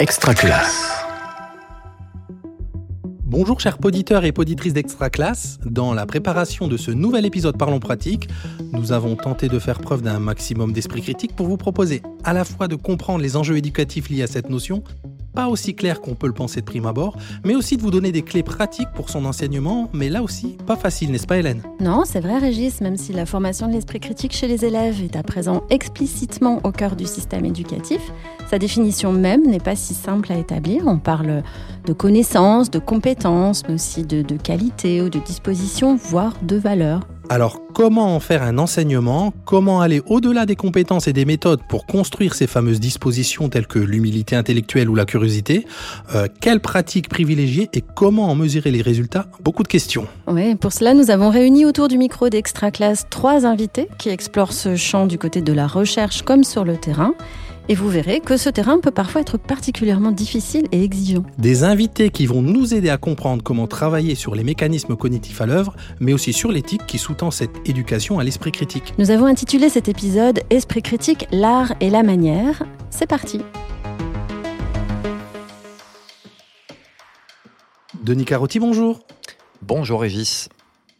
Extra classe. Bonjour chers poditeurs et poditrices d'Extra Classe. Dans la préparation de ce nouvel épisode Parlons pratique, nous avons tenté de faire preuve d'un maximum d'esprit critique pour vous proposer à la fois de comprendre les enjeux éducatifs liés à cette notion, pas aussi clair qu'on peut le penser de prime abord, mais aussi de vous donner des clés pratiques pour son enseignement, mais là aussi, pas facile, n'est-ce pas Hélène? Non, c'est vrai Régis, même si la formation de l'esprit critique chez les élèves est à présent explicitement au cœur du système éducatif, sa définition même n'est pas si simple à établir. On parle de connaissances, de compétences, mais aussi de, de qualité ou de disposition, voire de valeur. Alors, comment en faire un enseignement? Comment aller au-delà des compétences et des méthodes pour construire ces fameuses dispositions telles que l'humilité intellectuelle ou la curiosité? Euh, Quelles pratiques privilégier et comment en mesurer les résultats? Beaucoup de questions. Oui, pour cela, nous avons réuni autour du micro d'Extra Classe trois invités qui explorent ce champ du côté de la recherche comme sur le terrain. Et vous verrez que ce terrain peut parfois être particulièrement difficile et exigeant. Des invités qui vont nous aider à comprendre comment travailler sur les mécanismes cognitifs à l'œuvre, mais aussi sur l'éthique qui sous-tend cette éducation à l'esprit critique. Nous avons intitulé cet épisode Esprit critique, l'art et la manière. C'est parti. Denis Carotti, bonjour. Bonjour Régis.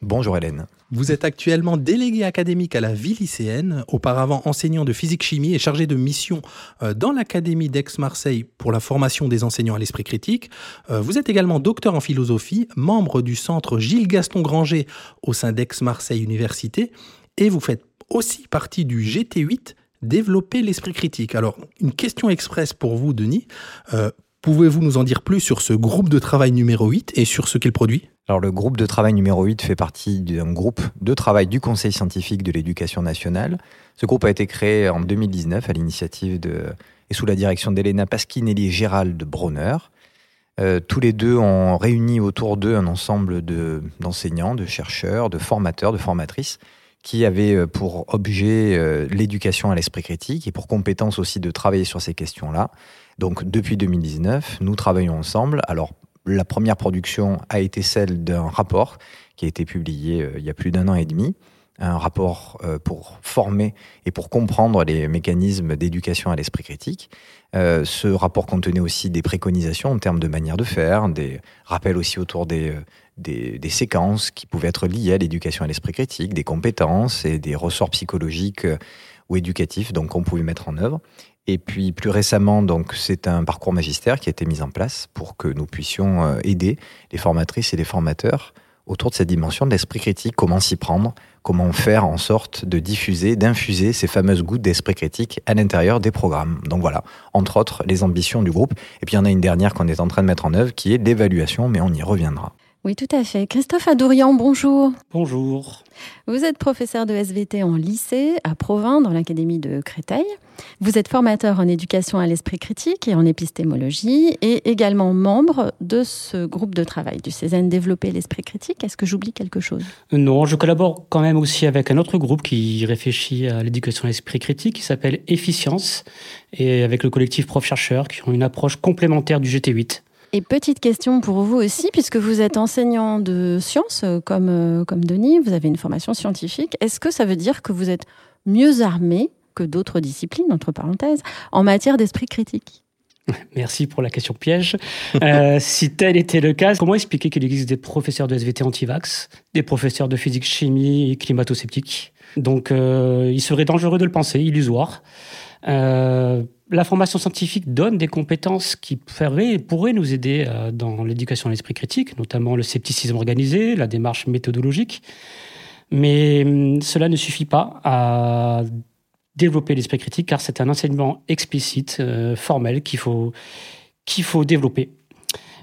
Bonjour Hélène. Vous êtes actuellement délégué académique à la vie lycéenne, auparavant enseignant de physique-chimie et chargé de mission euh, dans l'Académie d'Aix-Marseille pour la formation des enseignants à l'esprit critique. Euh, vous êtes également docteur en philosophie, membre du centre Gilles Gaston Granger au sein d'Aix-Marseille Université, et vous faites aussi partie du GT8 Développer l'esprit critique. Alors, une question express pour vous, Denis. Euh, Pouvez-vous nous en dire plus sur ce groupe de travail numéro 8 et sur ce qu'il produit? Alors le groupe de travail numéro 8 fait partie d'un groupe de travail du Conseil scientifique de l'éducation nationale. Ce groupe a été créé en 2019 à l'initiative de et sous la direction d'Elena Pasquinelli et Gérald Bronner. Euh, tous les deux ont réuni autour d'eux un ensemble d'enseignants, de, chercheurs, de formateurs, de formatrices qui avaient euh, pour objet euh, l'éducation à l'esprit critique et pour compétence aussi de travailler sur ces questions-là. Donc depuis 2019, nous travaillons ensemble. Alors la première production a été celle d'un rapport qui a été publié euh, il y a plus d'un an et demi, un rapport euh, pour former et pour comprendre les mécanismes d'éducation à l'esprit critique. Euh, ce rapport contenait aussi des préconisations en termes de manière de faire, des rappels aussi autour des, des, séquences qui pouvaient être liées à l'éducation à l'esprit critique, des compétences et des ressorts psychologiques ou éducatifs donc qu'on pouvait mettre en œuvre. Et puis plus récemment, donc c'est un parcours magistère qui a été mis en place pour que nous puissions euh, aider les formatrices et les formateurs autour de cette dimension de l'esprit critique, comment s'y prendre, comment faire en sorte de diffuser, d'infuser ces fameuses gouttes d'esprit critique à l'intérieur des programmes? Donc voilà, entre autres, les ambitions du groupe. Et puis il y en a une dernière qu'on est en train de mettre en œuvre qui est l'évaluation, mais on y reviendra. Oui, tout à fait. Christophe Adourian, bonjour. Bonjour. Vous êtes professeur de SVT en lycée à Provins, dans l'Académie de Créteil. Vous êtes formateur en éducation à l'esprit critique et en épistémologie et également membre de ce groupe de travail du CESN Développer l'esprit critique. Est-ce que j'oublie quelque chose? Non, je collabore quand même aussi avec un autre groupe qui réfléchit à l'éducation à l'esprit critique qui s'appelle Efficience et avec le collectif Prof-Chercheurs qui ont une approche complémentaire du GT8. Et petite question pour vous aussi, puisque vous êtes enseignant de sciences comme, euh, comme Denis, vous avez une formation scientifique. Est-ce que ça veut dire que vous êtes mieux armé que d'autres disciplines, entre parenthèses, en matière d'esprit critique? Merci pour la question piège. Euh, si tel était le cas, comment expliquer qu'il existe des professeurs de SVT anti-vax, des professeurs de physique-chimie et climato-sceptiques Donc, euh, il serait dangereux de le penser, illusoire. Euh, la formation scientifique donne des compétences qui pourraient nous aider euh, dans l'éducation à l'esprit critique, notamment le scepticisme organisé, la démarche méthodologique. Mais hum, cela ne suffit pas à développer l'esprit critique car c'est un enseignement explicite, euh, formel qu'il faut, qu'il faut développer.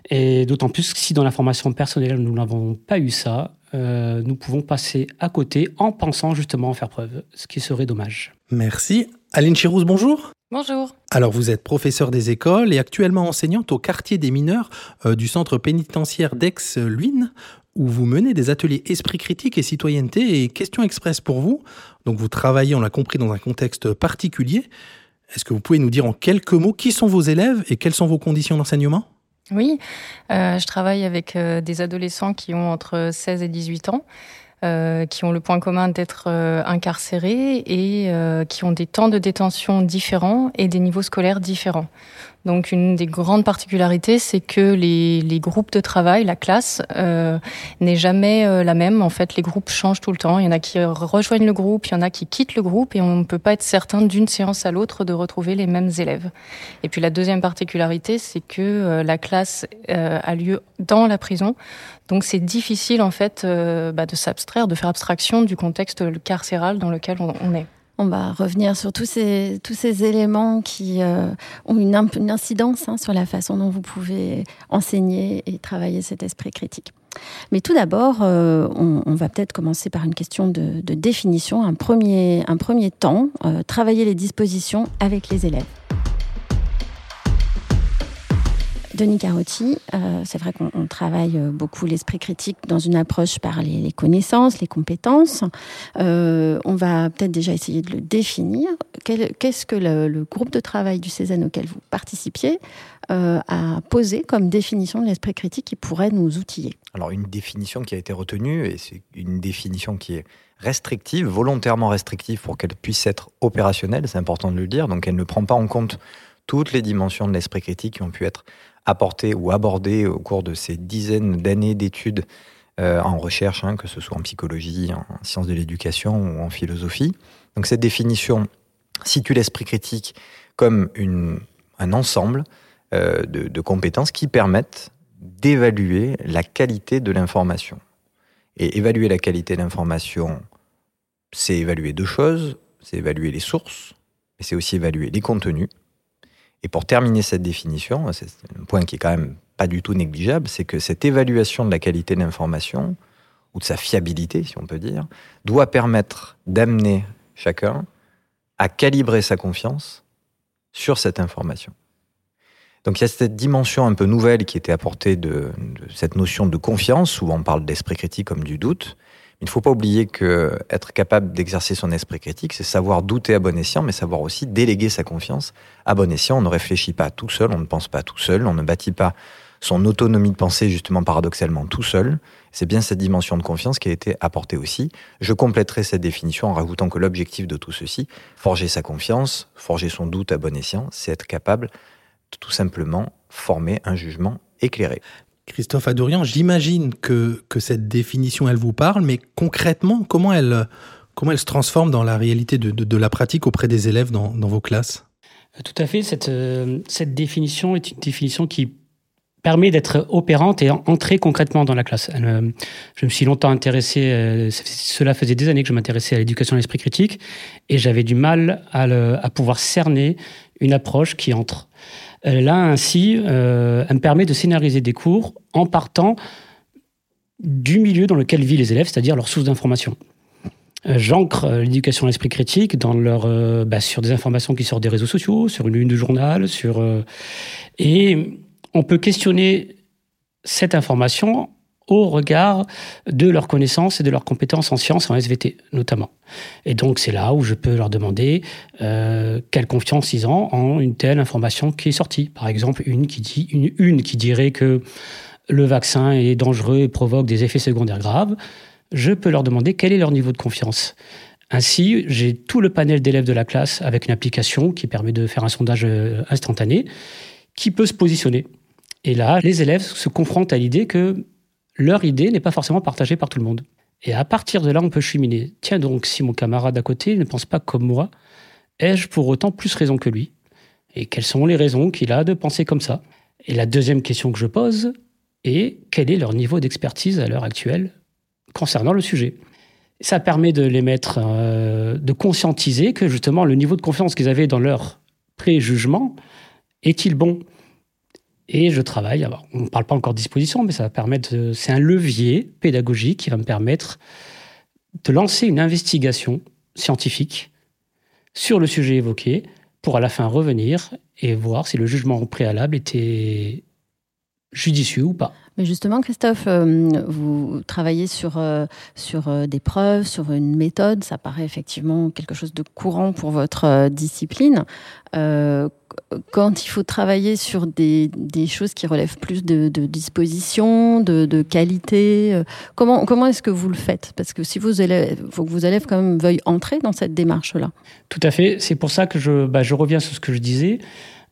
Et d'autant plus que si dans la formation personnelle nous n'avons pas eu ça, nous pouvons passer à côté en pensant justement en faire preuve, ce qui serait dommage. Merci. Aline Chirouz, bonjour. Bonjour. Alors vous êtes professeur des écoles et actuellement enseignante au quartier des mineurs euh, du centre pénitentiaire d'Aix-Luynes où vous menez des ateliers esprit critique et citoyenneté et questions express pour vous. Donc vous travaillez, on l'a compris, dans un contexte particulier. Est-ce que vous pouvez nous dire en quelques mots qui sont vos élèves et quelles sont vos conditions d'enseignement? Oui, euh, je travaille avec euh, des adolescents qui ont entre 16 et 18 ans. Qui ont le point commun d'être incarcérés et qui ont des temps de détention différents et des niveaux scolaires différents. Donc une des grandes particularités, c'est que les, les, groupes de travail, la classe, euh, n'est jamais euh, la même. En fait, les groupes changent tout le temps. Il y en a qui rejoignent le groupe, il y en a qui quittent le groupe, et on ne peut pas être certain d'une séance à l'autre de retrouver les mêmes élèves. Et puis la deuxième particularité, c'est que euh, la classe euh, a lieu dans la prison. Donc c'est difficile en fait bah, de s'abstraire, de faire abstraction du contexte carcéral dans lequel on, on est. On va revenir sur tous ces, tous ces éléments qui euh, ont une, incidence hein, sur la façon dont vous pouvez enseigner et travailler cet esprit critique. Mais tout d'abord, euh, on, va peut-être commencer par une question de, définition, un premier, un premier temps, euh, travailler les dispositions avec les élèves. Denis Carotti, euh, c'est vrai qu'on travaille euh, beaucoup l'esprit critique dans une approche par les, connaissances, les compétences. Euh, on va peut-être déjà essayer de le définir. Qu'est-ce que le, groupe de travail du Cézanne auquel vous participiez a posé comme définition de l'esprit critique qui pourrait nous outiller? Alors une définition qui a été retenue, et c'est une définition qui est restrictive, volontairement restrictive pour qu'elle puisse être opérationnelle, c'est important de le dire, donc elle ne prend pas en compte toutes les dimensions de l'esprit critique qui ont pu être apporté ou abordé au cours de ces dizaines d'années d'études euh, en recherche, hein, que ce soit en psychologie, en sciences de l'éducation ou en philosophie. Donc cette définition situe l'esprit critique comme une, un ensemble euh, de, de, compétences qui permettent d'évaluer la qualité de l'information. Et évaluer la qualité de l'information, c'est évaluer deux choses, c'est évaluer les sources, mais c'est aussi évaluer les contenus et pour terminer cette définition, c'est un point qui est quand même pas du tout négligeable, c'est que cette évaluation de la qualité de l'information, ou de sa fiabilité, si on peut dire, doit permettre d'amener chacun à calibrer sa confiance sur cette information. Donc il y a cette dimension un peu nouvelle qui était apportée de, de cette notion de confiance, où on parle d'esprit critique comme du doute, il ne faut pas oublier que être capable d'exercer son esprit critique, c'est savoir douter à bon escient, mais savoir aussi déléguer sa confiance à bon escient. On ne réfléchit pas tout seul, on ne pense pas tout seul, on ne bâtit pas son autonomie de pensée justement paradoxalement tout seul. C'est bien cette dimension de confiance qui a été apportée aussi. Je compléterai cette définition en rajoutant que l'objectif de tout ceci, forger sa confiance, forger son doute à bon escient, c'est être capable de tout simplement former un jugement éclairé. Christophe Adorian, j'imagine que, que cette définition, elle vous parle, mais concrètement, comment elle, comment elle se transforme dans la réalité de, de, la pratique auprès des élèves dans, dans vos classes? Euh, Tout à fait. Cette, euh, cette définition est une définition qui permet d'être opérante et entrer concrètement dans la classe. Euh, je me suis longtemps intéressé, cela faisait des années que je m'intéressais à l'éducation à l'esprit critique, et j'avais du mal à, pouvoir cerner une approche qui entre. Là, ainsi, euh, elle me permet de scénariser des cours en partant du milieu dans lequel vivent les élèves, c'est-à-dire leur source d'information. Euh, j'ancre euh, l'éducation à l'esprit critique dans leur, bah, sur des informations qui sortent des réseaux sociaux, sur une une de journal, sur et on peut questionner cette information au regard de leurs connaissances et de leurs compétences en sciences, en SVT notamment. Et donc c'est là où je peux leur demander euh, quelle confiance ils ont en une telle information qui est sortie. Par exemple, une qui, dit, une, qui dirait que le vaccin est dangereux et provoque des effets secondaires graves. Je peux leur demander quel est leur niveau de confiance. Ainsi, j'ai tout le panel d'élèves de la classe avec une application qui permet de faire un sondage euh, instantané qui peut se positionner. Et là, les élèves se confrontent à l'idée que leur idée n'est pas forcément partagée par tout le monde. Et à partir de là, on peut cheminer. Tiens donc, si mon camarade à côté ne pense pas comme moi, ai-je pour autant plus raison que lui? Et quelles sont les raisons qu'il a de penser comme ça? Et la deuxième question que je pose est quel est leur niveau d'expertise à l'heure actuelle concernant le sujet? Ça permet de les mettre, euh, de conscientiser que justement le niveau de confiance qu'ils avaient dans leur préjugement est-il bon? Et je travaille, on ne parle pas encore de disposition, mais ça va permettre, c'est un levier pédagogique qui va me permettre de lancer une investigation scientifique sur le sujet évoqué pour à la fin revenir et voir si le jugement préalable était judicieux ou pas. Mais justement, Christophe, euh, vous travaillez sur, euh, sur euh, des preuves, sur une méthode. Ça paraît effectivement quelque chose de courant pour votre discipline. quand il faut travailler sur des, des, choses qui relèvent plus de, de disposition, de, de, qualité, comment, comment est-ce que vous le faites? Parce que si vos élèves, faut que vos élèves quand même veuillent entrer dans cette démarche-là. Tout à fait. C'est pour ça que je, bah, je reviens sur ce que je disais.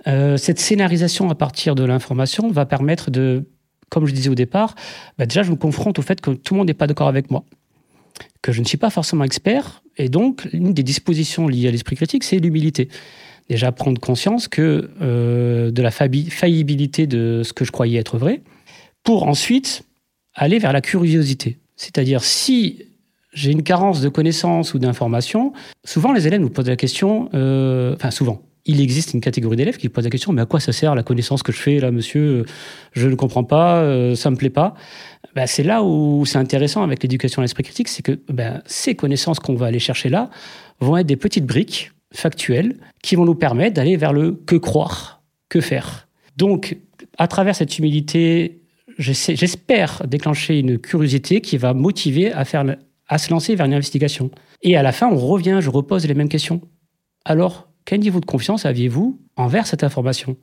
Cette scénarisation à partir de l'information va permettre de comme je disais au départ, bah, déjà, je me confronte au fait que tout le monde n'est pas d'accord avec moi, que je ne suis pas forcément expert, et donc, une des dispositions liées à l'esprit critique, c'est l'humilité. Déjà, prendre conscience que euh, de la faillibilité de ce que je croyais être vrai, pour ensuite aller vers la curiosité. C'est-à-dire, si j'ai une carence de connaissances ou d'informations, souvent les élèves nous posent la question, euh, enfin souvent, il existe une catégorie d'élèves qui posent la question mais à quoi ça sert la connaissance que je fais là, monsieur? Je ne comprends pas, euh, ça me plaît pas. Ben, c'est là où c'est intéressant avec l'éducation à l'esprit critique, c'est que ben, ces connaissances qu'on va aller chercher là vont être des petites briques factuelles qui vont nous permettre d'aller vers le que croire, que faire. Donc, à travers cette humilité, j'espère déclencher une curiosité qui va motiver à, faire, à se lancer vers une investigation. Et à la fin, on revient, je repose les mêmes questions. Alors, quel niveau de confiance aviez-vous envers cette information?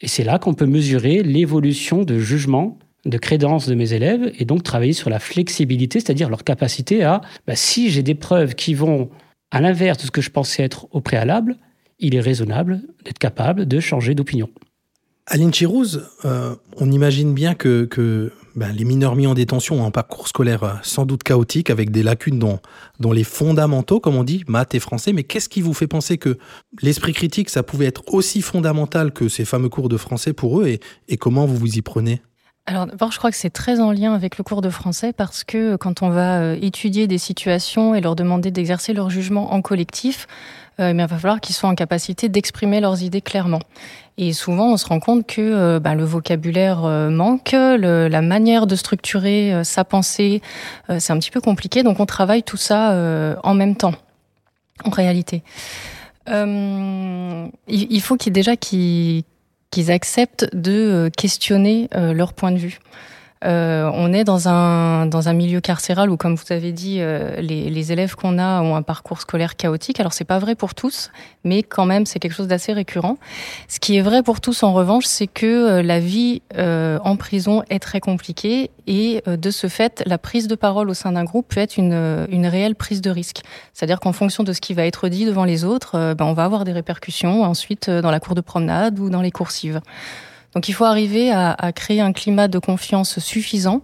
Et c'est là qu'on peut mesurer l'évolution de jugement, de crédence de mes élèves, et donc travailler sur la flexibilité, c'est-à-dire leur capacité à, bah, si j'ai des preuves qui vont à l'inverse de ce que je pensais être au préalable, il est raisonnable d'être capable de changer d'opinion. Aline Chirouz, euh, on imagine bien que, que ben, les mineurs mis en détention ont un parcours scolaire euh, sans doute chaotique, avec des lacunes dont, les fondamentaux, comme on dit, maths et français. Mais qu'est-ce qui vous fait penser que l'esprit critique, ça pouvait être aussi fondamental que ces fameux cours de français pour eux et, comment vous vous y prenez? Alors d'abord, je crois que c'est très en lien avec le cours de français parce que quand on va euh, étudier des situations et leur demander d'exercer leur jugement en collectif, euh, il va falloir qu'ils soient en capacité d'exprimer leurs idées clairement. Et souvent, on se rend compte que euh, bah, le vocabulaire euh, manque, le, la manière de structurer euh, sa pensée, c'est un petit peu compliqué. Donc, on travaille tout ça en même temps, en réalité. il, il, faut qu'ils déjà qu'ils acceptent de questionner leur point de vue. Euh, on est dans un, dans un milieu carcéral où, comme vous avez dit, euh, les, les, élèves qu'on a ont un parcours scolaire chaotique. Alors, c'est pas vrai pour tous, mais quand même, c'est quelque chose d'assez récurrent. Ce qui est vrai pour tous, en revanche, c'est que euh, la vie euh, en prison est très compliquée et, de ce fait, la prise de parole au sein d'un groupe peut être une, une réelle prise de risque. C'est-à-dire qu'en fonction de ce qui va être dit devant les autres, ben, on va avoir des répercussions ensuite dans la cour de promenade ou dans les coursives. Donc il faut arriver à, créer un climat de confiance suffisant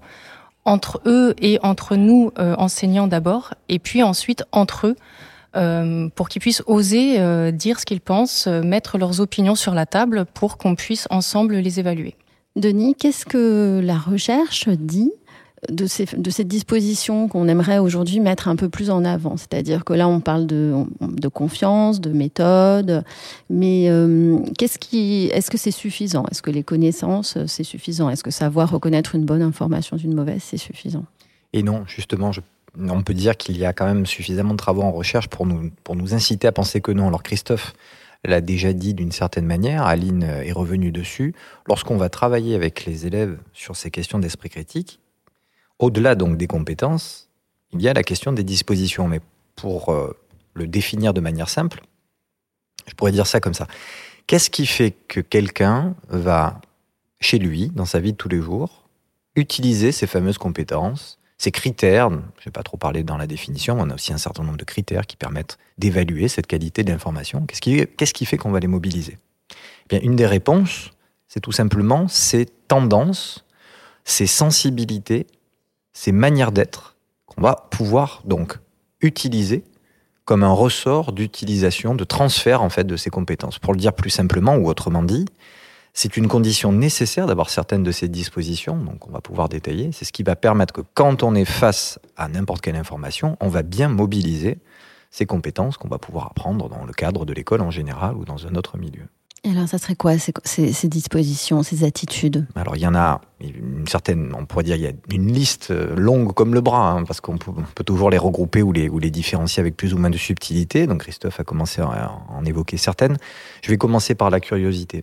entre eux et entre nous, euh, enseignants d'abord, et puis ensuite entre eux, euh, pour qu'ils puissent oser euh, dire ce qu'ils pensent, mettre leurs opinions sur la table pour qu'on puisse ensemble les évaluer. Denis, qu'est-ce que la recherche dit de, cette disposition qu'on aimerait aujourd'hui mettre un peu plus en avant. C'est-à-dire que là, on parle de, confiance, de méthode, mais euh, qu'est-ce qui, est-ce que c'est suffisant? Est-ce que les connaissances, c'est suffisant? Est-ce que savoir reconnaître une bonne information d'une mauvaise, c'est suffisant? Et non, justement, on peut dire qu'il y a quand même suffisamment de travaux en recherche pour nous, pour nous inciter à penser que non. Alors Christophe l'a déjà dit d'une certaine manière, Aline est revenue dessus. Lorsqu'on va travailler avec les élèves sur ces questions d'esprit critique, au-delà donc des compétences, il y a la question des dispositions. Mais pour euh, le définir de manière simple, je pourrais dire ça comme ça. Qu'est-ce qui fait que quelqu'un va, chez lui, dans sa vie de tous les jours, utiliser ces fameuses compétences, ces critères, je ne vais pas trop parler dans la définition, on a aussi un certain nombre de critères qui permettent d'évaluer cette qualité d'information. Qu'est-ce qui, qu'est-ce qui fait qu'on va les mobiliser? Eh bien, Une des réponses, c'est tout simplement ces tendances, ces sensibilités ces manières d'être qu'on va pouvoir donc utiliser comme un ressort d'utilisation, de transfert en fait de ces compétences. Pour le dire plus simplement ou autrement dit, c'est une condition nécessaire d'avoir certaines de ces dispositions, donc on va pouvoir détailler. C'est ce qui va permettre que quand on est face à n'importe quelle information, on va bien mobiliser ces compétences qu'on va pouvoir apprendre dans le cadre de l'école en général ou dans un autre milieu. Et alors, ça serait quoi ces, dispositions, ces attitudes? Alors, il y en a une certaine, on pourrait dire, il y a une liste euh, longue comme le bras, hein, parce qu'on peut, toujours les regrouper ou les, ou les différencier avec plus ou moins de subtilité. Donc, Christophe a commencé à en évoquer certaines. Je vais commencer par la curiosité.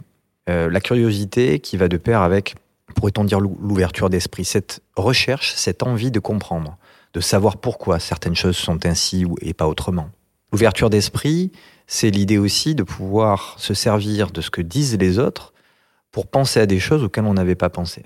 Euh, la curiosité qui va de pair avec pourrait-on dire l'ouverture d'esprit, cette recherche, cette envie de comprendre, de savoir pourquoi certaines choses sont ainsi et pas autrement. L'ouverture d'esprit, c'est l'idée aussi de pouvoir se servir de ce que disent les autres pour penser à des choses auxquelles on n'avait pas pensé.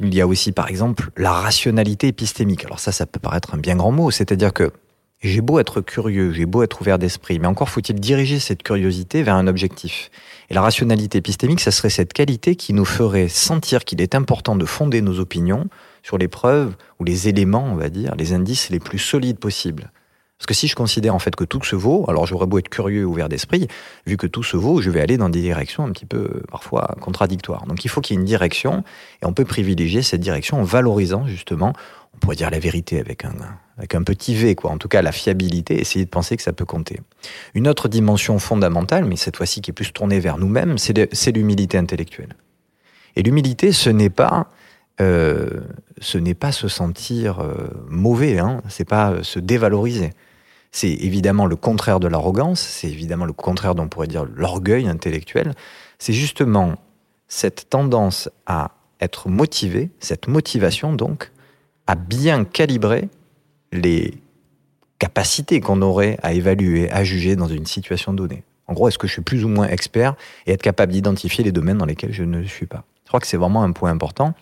Il y a aussi, par exemple, la rationalité épistémique. Alors ça, ça peut paraître un bien grand mot, c'est-à-dire que j'ai beau être curieux, j'ai beau être ouvert d'esprit, mais encore faut-il diriger cette curiosité vers un objectif. Et la rationalité épistémique, ça serait cette qualité qui nous ferait sentir qu'il est important de fonder nos opinions sur les preuves ou les éléments, on va dire, les indices les plus solides possibles. Parce que si je considère en fait que tout se vaut, alors j'aurais beau être curieux ouvert d'esprit, vu que tout se vaut, je vais aller dans des directions un petit peu parfois contradictoires. Donc il faut qu'il y ait une direction, et on peut privilégier cette direction en valorisant justement, on pourrait dire la vérité avec un, avec un petit V, quoi. En tout cas, la fiabilité, essayer de penser que ça peut compter. Une autre dimension fondamentale, mais cette fois-ci qui est plus tournée vers nous-mêmes, c'est l'humilité intellectuelle. Et l'humilité, ce n'est pas euh, ce n'est pas se sentir euh, mauvais, hein, c'est pas euh, se dévaloriser. C'est évidemment le contraire de l'arrogance, c'est évidemment le contraire d'on pourrait dire l'orgueil intellectuel. C'est justement cette tendance à être motivé, cette motivation donc, à bien calibrer les capacités qu'on aurait à évaluer, à juger dans une situation donnée. En gros, est-ce que je suis plus ou moins expert et être capable d'identifier les domaines dans lesquels je ne suis pas? Je crois que c'est vraiment un point important.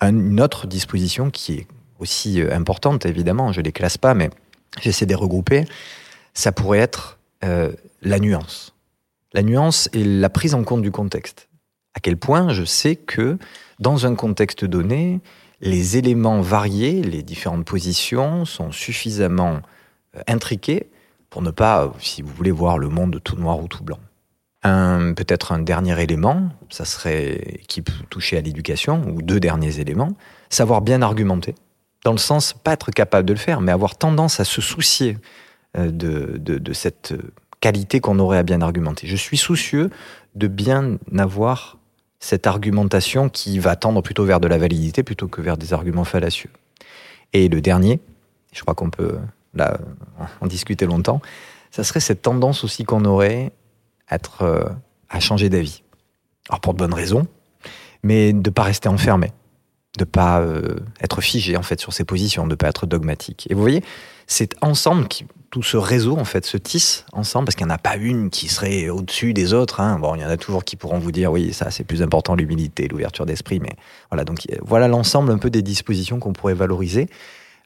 Une autre disposition qui est aussi euh, importante, évidemment, je ne les classe pas, mais j'essaie de les regrouper, ça pourrait être euh, la nuance. La nuance et la prise en compte du contexte. À quel point je sais que dans un contexte donné, les éléments variés, les différentes positions sont suffisamment euh, intriqués pour ne pas, si vous voulez, voir le monde tout noir ou tout blanc. Peut-être un dernier élément, ça serait qui peut toucher à l'éducation, ou deux derniers éléments, savoir bien argumenter, dans le sens pas être capable de le faire, mais avoir tendance à se soucier euh, de, cette qualité qu'on aurait à bien argumenter. Je suis soucieux de bien avoir cette argumentation qui va tendre plutôt vers de la validité plutôt que vers des arguments fallacieux. Et le dernier, je crois qu'on peut là en discuter longtemps, ça serait cette tendance aussi qu'on aurait être, euh, à changer d'avis. Alors pour de bonnes raisons, mais de ne pas rester enfermé, de pas euh, être figé en fait sur ses positions, de pas être dogmatique. Et vous voyez, c'est ensemble qui tout ce réseau en fait se tisse ensemble parce qu'il n'y en a pas une qui serait au-dessus des autres. Hein. Bon, il y en a toujours qui pourront vous dire oui, ça c'est plus important l'humilité, l'ouverture d'esprit, mais voilà donc voilà l'ensemble un peu des dispositions qu'on pourrait valoriser.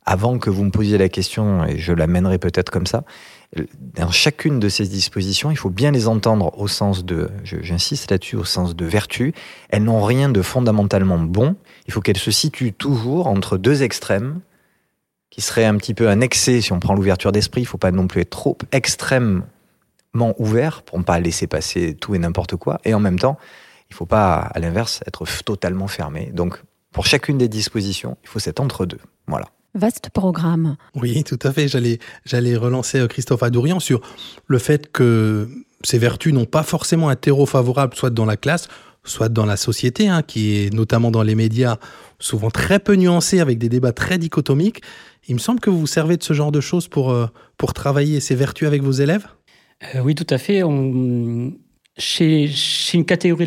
Avant que vous me posiez la question, et je l'amènerai peut-être comme ça, dans chacune de ces dispositions, il faut bien les entendre au sens de, j'insiste là-dessus, au sens de vertu. Elles n'ont rien de fondamentalement bon. Il faut qu'elles se situent toujours entre deux extrêmes, qui seraient un petit peu un excès si on prend l'ouverture d'esprit. Il ne faut pas non plus être trop extrêmement ouvert pour ne pas laisser passer tout et n'importe quoi. Et en même temps, il ne faut pas, à l'inverse, être totalement fermé. Donc, pour chacune des dispositions, il faut cet entre-deux. Voilà. Vaste programme. Oui, tout à fait. J'allais, j'allais relancer euh, Christophe Adourian sur le fait que ces vertus n'ont pas forcément un terreau favorable, soit dans la classe, soit dans la société, hein, qui est notamment dans les médias souvent très peu nuancé, avec des débats très dichotomiques. Il me semble que vous vous servez de ce genre de choses pour, euh, pour travailler ces vertus avec vos élèves? Euh, Oui, tout à fait. Chez, une catégorie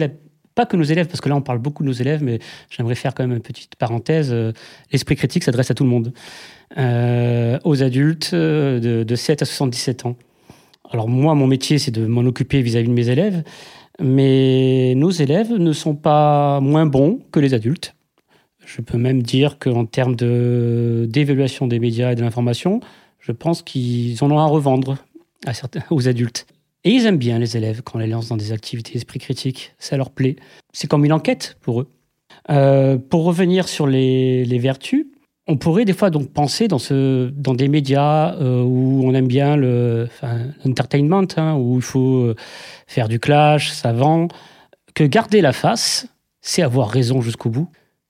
pas que nos élèves, parce que là on parle beaucoup de nos élèves, mais j'aimerais faire quand même une petite parenthèse. Euh, l'esprit critique s'adresse à tout le monde, aux adultes de, 7 à 77 ans. Alors moi, mon métier, c'est de m'en occuper vis-à-vis de mes élèves, mais nos élèves ne sont pas moins bons que les adultes. Je peux même dire qu'en termes d'évaluation des médias et de l'information, je pense qu'ils en ont à revendre à certains, aux adultes. Et ils aiment bien les élèves quand on les lance dans des activités d'esprit critique. Ça leur plaît. C'est comme une enquête pour eux. Euh, pour revenir sur les, vertus, on pourrait des fois donc penser dans, ce, dans des médias euh, où on aime bien l'entertainment, hein, où il faut euh, faire du clash, ça vend, que garder la face, c'est avoir raison jusqu'au bout.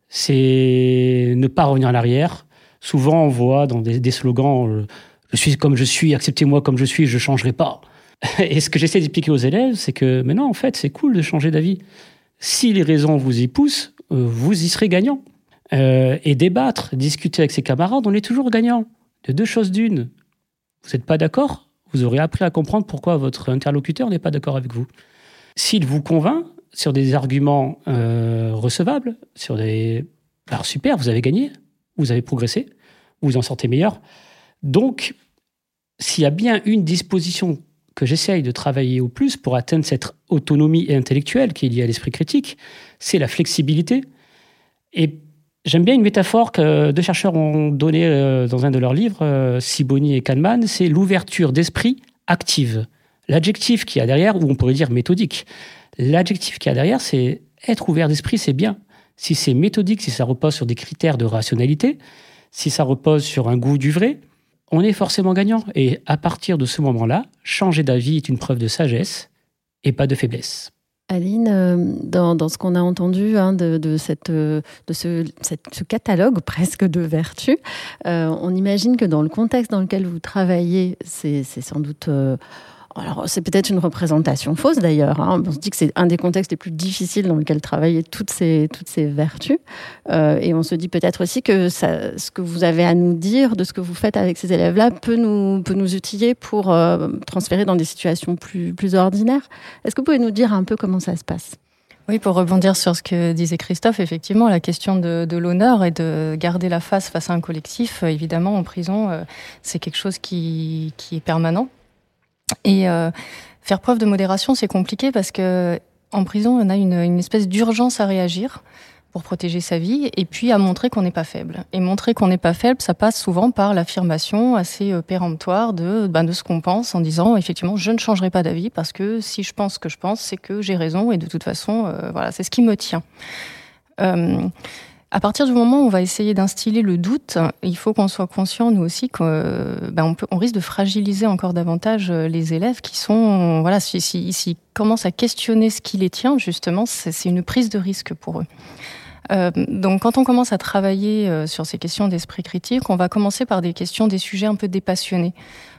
C'est ne pas revenir en arrière. Souvent, on voit dans des, des slogans Je suis comme je suis, acceptez-moi comme je suis, je ne changerai pas. Et ce que j'essaie d'expliquer aux élèves, c'est que, mais non, en fait, c'est cool de changer d'avis. Si les raisons vous y poussent, euh, vous y serez gagnant. Euh, et débattre, discuter avec ses camarades, on est toujours gagnant. De deux choses d'une. Vous n'êtes pas d'accord? Vous aurez appris à comprendre pourquoi votre interlocuteur n'est pas d'accord avec vous. S'il vous convainc, sur des arguments euh, recevables, sur des... Alors super, vous avez gagné, vous avez progressé, vous en sortez meilleur. Donc, s'il y a bien une disposition que j'essaye de travailler au plus pour atteindre cette autonomie intellectuelle qui est liée à l'esprit critique, c'est la flexibilité. Et j'aime bien une métaphore que deux chercheurs ont donnée euh, dans un de leurs livres, euh, Siboni et Kahneman, c'est l'ouverture d'esprit active. L'adjectif qui a derrière, ou on pourrait dire méthodique, l'adjectif qui a derrière, c'est être ouvert d'esprit, c'est bien. Si c'est méthodique, si ça repose sur des critères de rationalité, si ça repose sur un goût du vrai, on est forcément gagnant. Et à partir de ce moment-là, changer d'avis est une preuve de sagesse et pas de faiblesse. Aline, euh, dans, ce qu'on a entendu hein, de, cette, de ce, catalogue presque de vertus, euh, on imagine que dans le contexte dans lequel vous travaillez, c'est sans doute... Euh, alors, c'est peut-être une représentation fausse d'ailleurs. Hein. On se dit que c'est un des contextes les plus difficiles dans lequel travailler toutes ces, toutes ces vertus. Euh, et on se dit peut-être aussi que ce que vous avez à nous dire de ce que vous faites avec ces élèves-là peut nous, peut nous utiliser pour euh, transférer dans des situations plus, plus ordinaires. Est-ce que vous pouvez nous dire un peu comment ça se passe? Oui, pour rebondir sur ce que disait Christophe, effectivement, la question de, de l'honneur et de garder la face face à un collectif, évidemment, en prison, euh, c'est quelque chose qui, qui est permanent. Et euh, faire preuve de modération, c'est compliqué parce que en prison, on a une, une espèce d'urgence à réagir pour protéger sa vie et puis à montrer qu'on n'est pas faible. Et montrer qu'on n'est pas faible, ça passe souvent par l'affirmation assez euh, péremptoire de, ben, de ce qu'on pense en disant effectivement je ne changerai pas d'avis parce que si je pense ce que je pense, c'est que j'ai raison et de toute façon, euh, voilà, c'est ce qui me tient. Euh, à partir du moment où on va essayer d'instiller le doute, il faut qu'on soit conscient, nous aussi, qu'on ben on, risque de fragiliser encore davantage euh, les élèves qui sont, voilà, si, si, commencent à questionner ce qui les tient, justement, c'est une prise de risque pour eux. Euh, donc, quand on commence à travailler euh, sur ces questions d'esprit critique, on va commencer par des questions, des sujets un peu dépassionnés.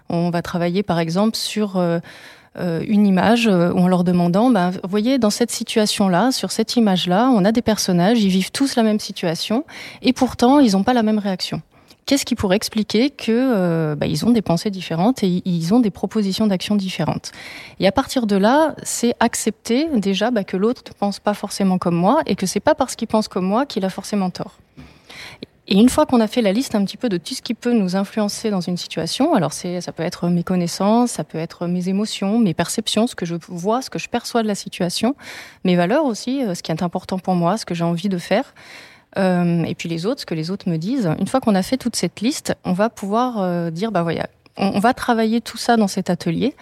On va travailler, par exemple, sur euh, une image euh, en leur demandant, bah, vous voyez, dans cette situation-là, sur cette image-là, on a des personnages, ils vivent tous la même situation, et pourtant, ils n'ont pas la même réaction. Qu'est-ce qui pourrait expliquer que euh, bah, ils ont des pensées différentes et ils ont des propositions d'action différentes? Et à partir de là, c'est accepter déjà bah, que l'autre ne pense pas forcément comme moi et que c'est pas parce qu'il pense comme moi qu'il a forcément tort. Et une fois qu'on a fait la liste un petit peu de tout ce qui peut nous influencer dans une situation, alors c'est, ça peut être mes connaissances, ça peut être mes émotions, mes perceptions, ce que je vois, ce que je perçois de la situation, mes valeurs aussi, euh, ce qui est important pour moi, ce que j'ai envie de faire. Euh, et puis les autres, ce que les autres me disent. Une fois qu'on a fait toute cette liste, on va pouvoir euh, dire, bah voilà, on, va travailler tout ça dans cet atelier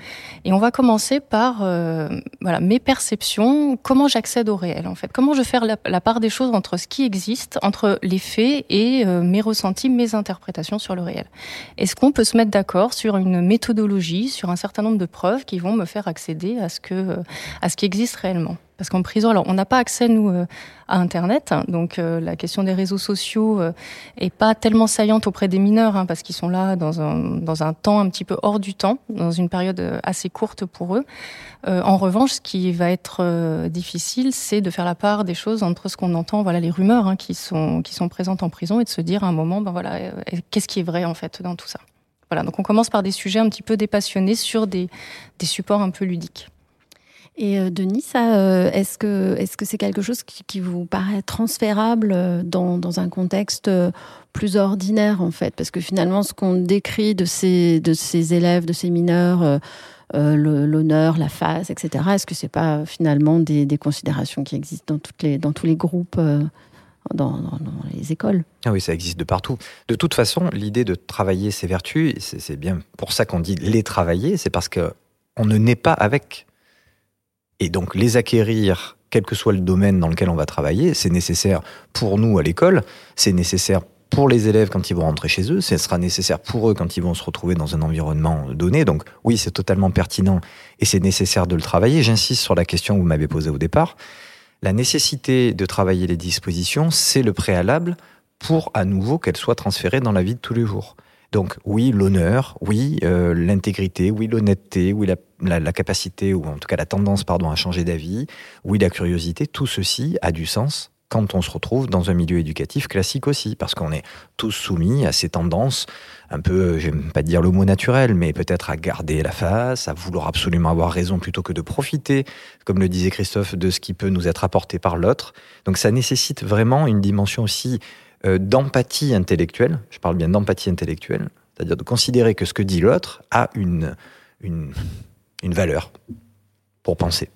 et on va commencer par euh, voilà mes perceptions, comment j'accède au réel en fait, comment je fais la, part des choses entre ce qui existe, entre les faits et euh, mes ressentis, mes interprétations sur le réel. Est-ce qu'on peut se mettre d'accord sur une méthodologie, sur un certain nombre de preuves qui vont me faire accéder à ce que à ce qui existe réellement? Parce qu'en prison, alors on n'a pas accès nous euh, à Internet, donc euh, la question des réseaux sociaux euh, est pas tellement saillante auprès des mineurs, hein, parce qu'ils sont là dans un, dans un temps un petit peu hors du temps, dans une période assez courte pour eux. en revanche, ce qui va être difficile, c'est de faire la part des choses entre ce qu'on entend, voilà, les rumeurs hein, qui sont qui sont présentes en prison, et de se dire à un moment, ben voilà, qu'est-ce qui est vrai en fait dans tout ça. Voilà, donc on commence par des sujets un petit peu dépassionnés sur des, des supports un peu ludiques. Et euh, Denis, euh, est-ce que c'est quelque chose qui, vous paraît transférable euh, dans, un contexte plus ordinaire en fait? Parce que finalement, ce qu'on décrit de ces élèves, de ces mineurs, l'honneur, la face, etc. Est-ce que c'est pas finalement des, considérations qui existent dans tous les groupes dans, les écoles? Ah oui, ça existe de partout. De toute façon, l'idée de travailler ces vertus, c'est bien pour ça qu'on dit les travailler, c'est parce que on ne naît pas avec. Et donc les acquérir, quel que soit le domaine dans lequel on va travailler, c'est nécessaire pour nous à l'école, c'est nécessaire pour les élèves quand ils vont rentrer chez eux, ce sera nécessaire pour eux quand ils vont se retrouver dans un environnement donné. Donc oui, c'est totalement pertinent et c'est nécessaire de le travailler. J'insiste sur la question que vous m'avez posée au départ. La nécessité de travailler les dispositions, c'est le préalable pour à nouveau qu'elles soient transférées dans la vie de tous les jours. Donc oui, l'honneur, oui, euh, l'intégrité, oui, l'honnêteté, oui, la, capacité, ou en tout cas la tendance, pardon, à changer d'avis, oui, la curiosité, tout ceci a du sens quand on se retrouve dans un milieu éducatif classique aussi, parce qu'on est tous soumis à ces tendances un peu, j'aime pas dire le mot naturel, mais peut-être à garder la face, à vouloir absolument avoir raison plutôt que de profiter, comme le disait Christophe, de ce qui peut nous être apporté par l'autre. Donc ça nécessite vraiment une dimension aussi euh, d'empathie intellectuelle, je parle bien d'empathie intellectuelle, c'est-à-dire de considérer que ce que dit l'autre a une, une, une valeur pour penser.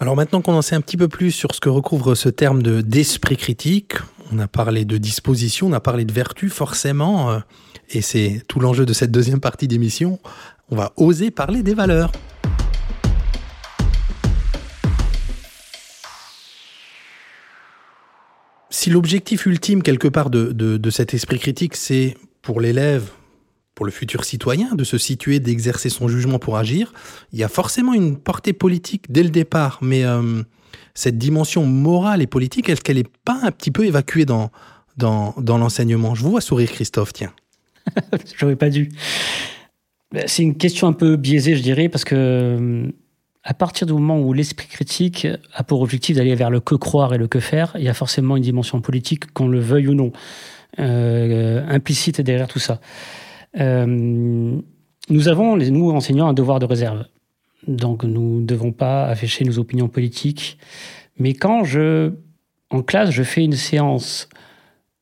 Alors maintenant qu'on en sait un petit peu plus sur ce que recouvre ce terme de d'esprit critique, on a parlé de disposition, on a parlé de vertu, forcément, euh, et c'est tout l'enjeu de cette deuxième partie d'émission, on va oser parler des valeurs. Si l'objectif ultime quelque part de, de cet esprit critique, c'est pour l'élève pour le futur citoyen de se situer, d'exercer son jugement pour agir, il y a forcément une portée politique dès le départ. Mais euh, cette dimension morale et politique, est-ce qu'elle n'est pas un petit peu évacuée dans, dans, dans l'enseignement? Je vous vois sourire, Christophe, tiens. J'aurais pas dû. Ben, c'est une question un peu biaisée, je dirais, parce que à partir du moment où l'esprit critique a pour objectif d'aller vers le que croire et le que faire, il y a forcément une dimension politique, qu'on le veuille ou non, euh, implicite derrière tout ça. Euh, nous avons, nous enseignants, un devoir de réserve. Donc nous ne devons pas afficher nos opinions politiques. Mais quand je, en classe, je fais une séance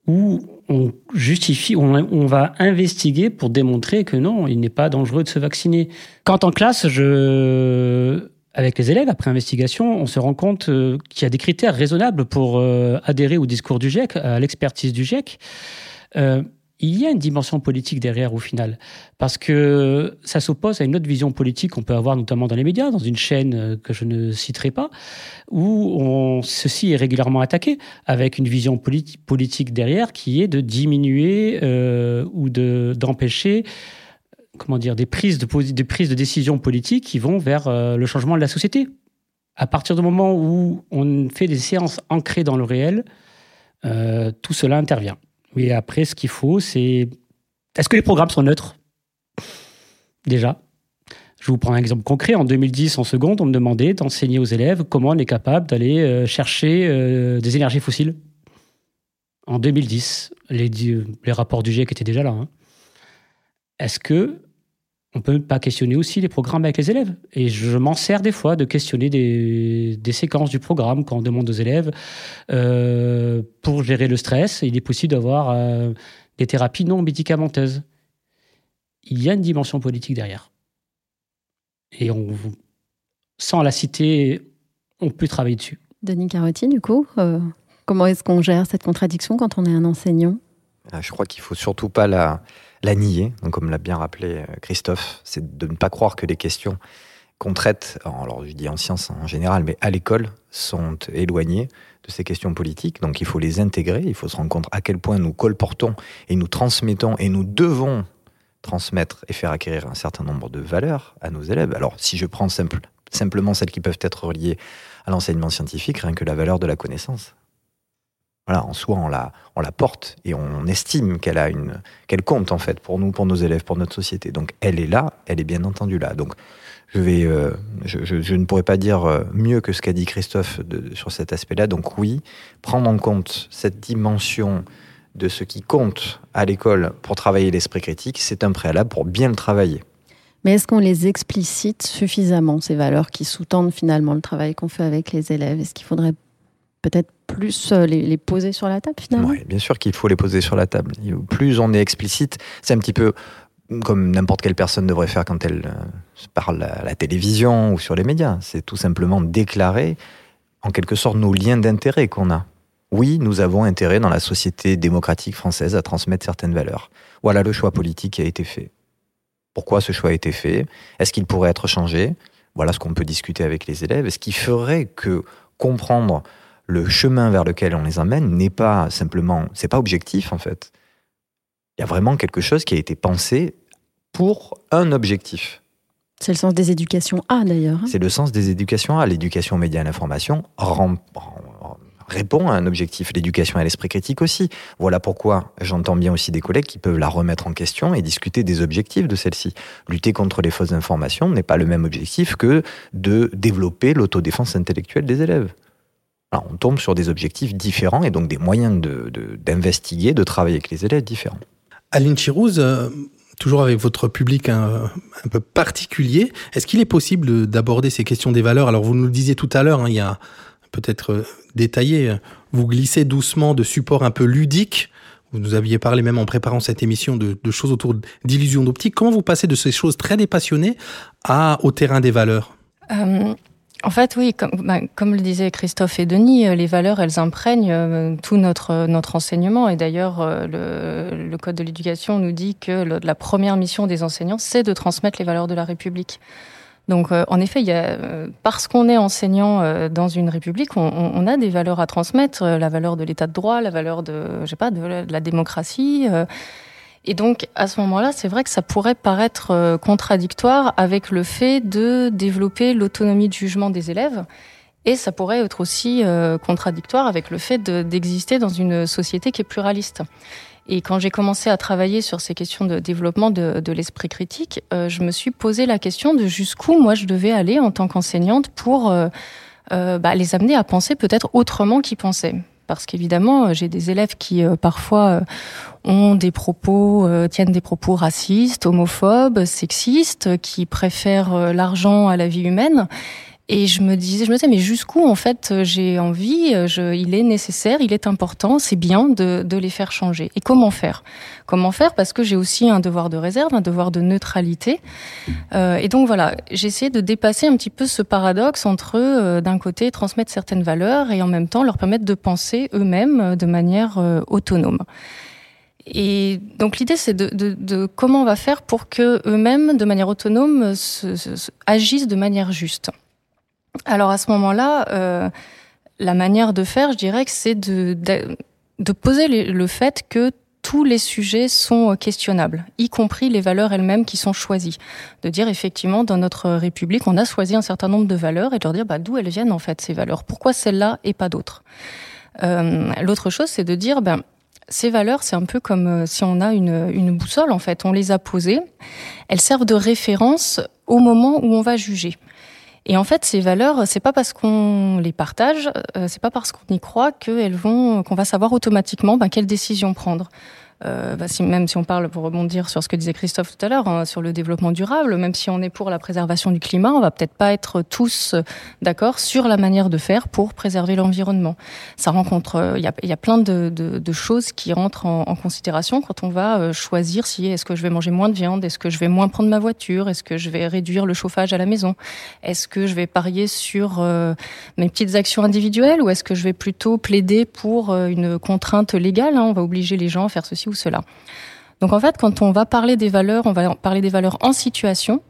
où on justifie, on, on, va investiguer pour démontrer que non, il n'est pas dangereux de se vacciner. Quand en classe, je, avec les élèves, après investigation, on se rend compte euh, qu'il y a des critères raisonnables pour euh, adhérer au discours du GIEC, à l'expertise du GIEC. Euh, il y a une dimension politique derrière au final, parce que ça s'oppose à une autre vision politique qu'on peut avoir notamment dans les médias, dans une chaîne que je ne citerai pas, où ceci est régulièrement attaqué avec une vision politique derrière qui est de diminuer ou de d'empêcher comment dire des prises de des décision politiques qui vont vers euh, le changement de la société. À partir du moment où on fait des séances ancrées dans le réel, euh, tout cela intervient. Oui, après, ce qu'il faut, c'est. Est-ce que les programmes sont neutres? Déjà. Je vous prends un exemple concret. En 2010, en seconde, on me demandait d'enseigner aux élèves comment on est capable d'aller euh, chercher des énergies fossiles. En 2010, les, les rapports du GIEC étaient déjà là. Hein. Est-ce que on peut pas questionner aussi les programmes avec les élèves. Et je m'en sers des fois de questionner des, séquences du programme quand on demande aux élèves euh, pour gérer le stress. Il est possible d'avoir euh, des thérapies non médicamenteuses. Il y a une dimension politique derrière. Et on, sans la citer, on peut travailler dessus. Denis Carotti, du coup, euh, comment est-ce qu'on gère cette contradiction quand on est un enseignant? Ah, Je crois qu'il faut surtout pas la la nier, comme l'a bien rappelé euh, Christophe, c'est de ne pas croire que les questions qu'on traite, alors je dis en sciences en général, mais à l'école, sont éloignées de ces questions politiques. Donc il faut les intégrer, il faut se rendre compte à quel point nous colportons et nous transmettons et nous devons transmettre et faire acquérir un certain nombre de valeurs à nos élèves. Alors si je prends simple, simplement celles qui peuvent être reliées à l'enseignement scientifique, rien que la valeur de la connaissance voilà, en soi, on la, porte et on estime qu'elle a une, qu'elle compte en fait pour nous, pour nos élèves, pour notre société. Donc, elle est là, elle est bien entendu là. Donc, je euh, ne pourrais pas dire euh, mieux que ce qu'a dit Christophe sur cet aspect-là. Donc, oui, prendre en compte cette dimension de ce qui compte à l'école pour travailler l'esprit critique, c'est un préalable pour bien le travailler. Mais est-ce qu'on les explicite suffisamment, ces valeurs qui sous-tendent finalement le travail qu'on fait avec les élèves? Est-ce qu'il faudrait peut-être plus euh, les, poser sur la table finalement Oui, bien sûr qu'il faut les poser sur la table. Plus on est explicite, c'est un petit peu comme n'importe quelle personne devrait faire quand elle euh, parle à la télévision ou sur les médias. C'est tout simplement déclarer en quelque sorte nos liens d'intérêt qu'on a. Oui, nous avons intérêt dans la société démocratique française à transmettre certaines valeurs. Voilà le choix politique qui a été fait. Pourquoi ce choix a été fait? Est-ce qu'il pourrait être changé? Voilà ce qu'on peut discuter avec les élèves. Est-ce qu'il ferait que comprendre le chemin vers lequel on les emmène n'est pas simplement, c'est pas objectif en fait. Il y a vraiment quelque chose qui a été pensé pour un objectif. C'est le sens des éducations A d'ailleurs. Hein. C'est le sens des éducations A. L'éducation aux médias et à l'information répond à un objectif. L'éducation à l'esprit critique aussi. Voilà pourquoi j'entends bien aussi des collègues qui peuvent la remettre en question et discuter des objectifs de celle-ci. Lutter contre les fausses informations n'est pas le même objectif que de développer l'autodéfense intellectuelle des élèves. On tombe sur des objectifs différents et donc des moyens d'investiguer, de, de travailler avec les élèves différents. Aline Chirouz, euh, toujours avec votre public un, peu particulier, est-ce qu'il est possible d'aborder ces questions des valeurs? Alors vous nous le disiez tout à l'heure, hein, il y a peut-être euh, détaillé, vous glissez doucement de supports un peu ludiques. Vous nous aviez parlé même en préparant cette émission de, choses autour d'illusions d'optique. Comment vous passez de ces choses très dépassionnées à, au terrain des valeurs? Euh, en fait, oui, comme, bah, le disaient Christophe et Denis, euh, les valeurs, elles imprègnent euh, tout notre, notre enseignement. Et d'ailleurs, euh, le, Code de l'éducation nous dit que la première mission des enseignants, c'est de transmettre les valeurs de la République. Donc, en effet, parce qu'on est enseignant dans une république, on, on, a des valeurs à transmettre, la valeur de l'état de droit, la valeur de, je sais de la démocratie. Et donc, à ce moment-là, c'est vrai que ça pourrait paraître euh, contradictoire avec le fait de développer l'autonomie de jugement des élèves. Et ça pourrait être aussi euh, contradictoire avec le fait d'exister dans une société qui est pluraliste. Et quand j'ai commencé à travailler sur ces questions de développement de, l'esprit critique, euh, je me suis posé la question de jusqu'où moi je devais aller en tant qu'enseignante pour bah, les amener à penser peut-être autrement qu'ils pensaient parce qu'évidemment, euh, j'ai des élèves qui euh, parfois euh, ont des propos, tiennent des propos racistes, homophobes, sexistes, qui préfèrent l'argent à la vie humaine. Et je me disais, je me disais, mais jusqu'où en fait j'ai envie je, Il est nécessaire, il est important, c'est bien de, de, les faire changer. Et comment faire? Comment faire? Parce que j'ai aussi un devoir de réserve, un devoir de neutralité. Euh, et donc voilà, essayé de dépasser un petit peu ce paradoxe entre euh, d'un côté transmettre certaines valeurs et en même temps leur permettre de penser eux-mêmes euh, de manière euh, autonome. Et donc l'idée, c'est de, de, de, comment on va faire pour que eux-mêmes, de manière autonome, se, se, agissent de manière juste. Alors à ce moment-là, euh, la manière de faire, je dirais que c'est de, de, de, poser le fait que tous les sujets sont questionnables, y compris les valeurs elles-mêmes qui sont choisies. De dire effectivement, dans notre République, on a choisi un certain nombre de valeurs et de leur dire bah, d'où elles viennent en fait ces valeurs, pourquoi celles-là et pas d'autres? Euh, L'autre chose, c'est de dire ben, ces valeurs, c'est un peu comme euh, si on a une, une boussole en fait, on les a posées, elles servent de référence au moment où on va juger. Et en fait, ces valeurs, c'est pas parce qu'on les partage, euh, c'est pas parce qu'on y croit qu'elles vont, qu'on va savoir automatiquement ben, quelle décision prendre. Euh, bah, si, même si on parle, pour rebondir sur ce que disait Christophe tout à l'heure, hein, sur le développement durable, même si on est pour la préservation du climat, on va peut-être pas être tous d'accord sur la manière de faire pour préserver l'environnement. Ça rencontre, euh, il y, a, y, a, plein de, de, de, choses qui rentrent en, en, considération quand on va euh, choisir si est-ce que je vais manger moins de viande, est-ce que je vais moins prendre ma voiture, est-ce que je vais réduire le chauffage à la maison, est-ce que je vais parier sur euh, mes petites actions individuelles ou est-ce que je vais plutôt plaider pour euh, une contrainte légale, hein, on va obliger les gens à faire ceci ou cela. Donc en fait, quand on va parler des valeurs, on va parler des valeurs en situation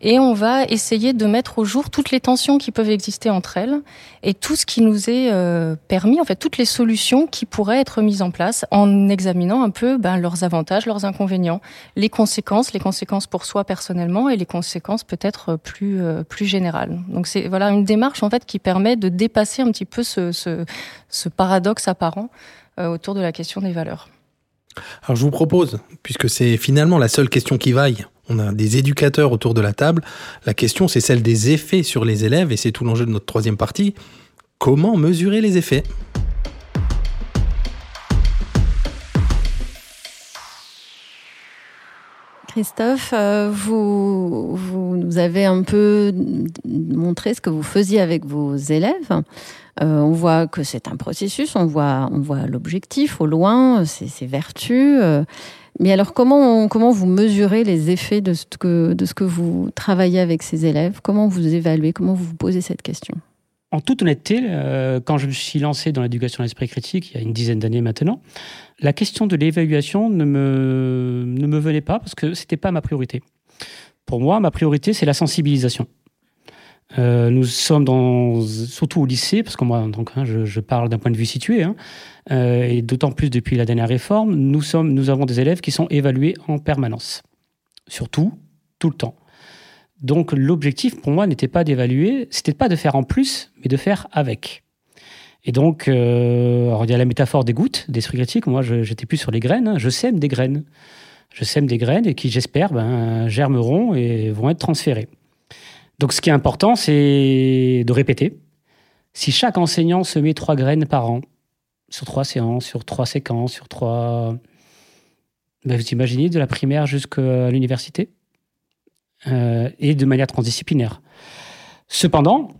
et on va essayer de mettre au jour toutes les tensions qui peuvent exister entre elles et tout ce qui nous est euh, permis, en fait, toutes les solutions qui pourraient être mises en place en examinant un peu ben, leurs avantages, leurs inconvénients, les conséquences, les conséquences pour soi personnellement et les conséquences peut-être plus euh, plus générales. Donc c'est voilà une démarche en fait qui permet de dépasser un petit peu ce, ce, paradoxe apparent euh, autour de la question des valeurs. Alors je vous propose, puisque c'est finalement la seule question qui vaille, on a des éducateurs autour de la table, la question c'est celle des effets sur les élèves, et c'est tout l'enjeu de notre troisième partie. Comment mesurer les effets? Christophe, euh, vous, vous nous avez un peu montré ce que vous faisiez avec vos élèves. Euh, on voit que c'est un processus, on voit, l'objectif au loin, ses, vertus. Euh. mais alors, comment, vous mesurez les effets de ce, que, de ce que vous travaillez avec ces élèves? Comment vous évaluez? Comment vous vous posez cette question? En toute honnêteté, euh, quand je me suis lancé dans l'éducation à l'esprit critique, il y a une dizaine d'années maintenant, la question de l'évaluation ne me, ne me venait pas parce que ce n'était pas ma priorité. Pour moi, ma priorité, c'est la sensibilisation. Euh, nous sommes dans, surtout au lycée, parce que moi, donc, hein, je, parle d'un point de vue situé, hein, euh, et d'autant plus depuis la dernière réforme, nous, sommes, nous avons des élèves qui sont évalués en permanence. Surtout, tout le temps. Donc l'objectif pour moi n'était pas d'évaluer, c'était pas de faire en plus, mais de faire avec. Et donc, euh, alors il y a la métaphore des gouttes, d'esprit critique. Moi, j'étais plus sur les graines. Hein. Je sème des graines. Je sème des graines et qui, j'espère, ben, germeront et vont être transférées. Donc ce qui est important, c'est de répéter, Si chaque enseignant se met trois graines par an, sur trois séances, sur trois séquences, sur trois... Ben, vous imaginez de la primaire jusqu'à l'université euh, et de manière transdisciplinaire. Cependant,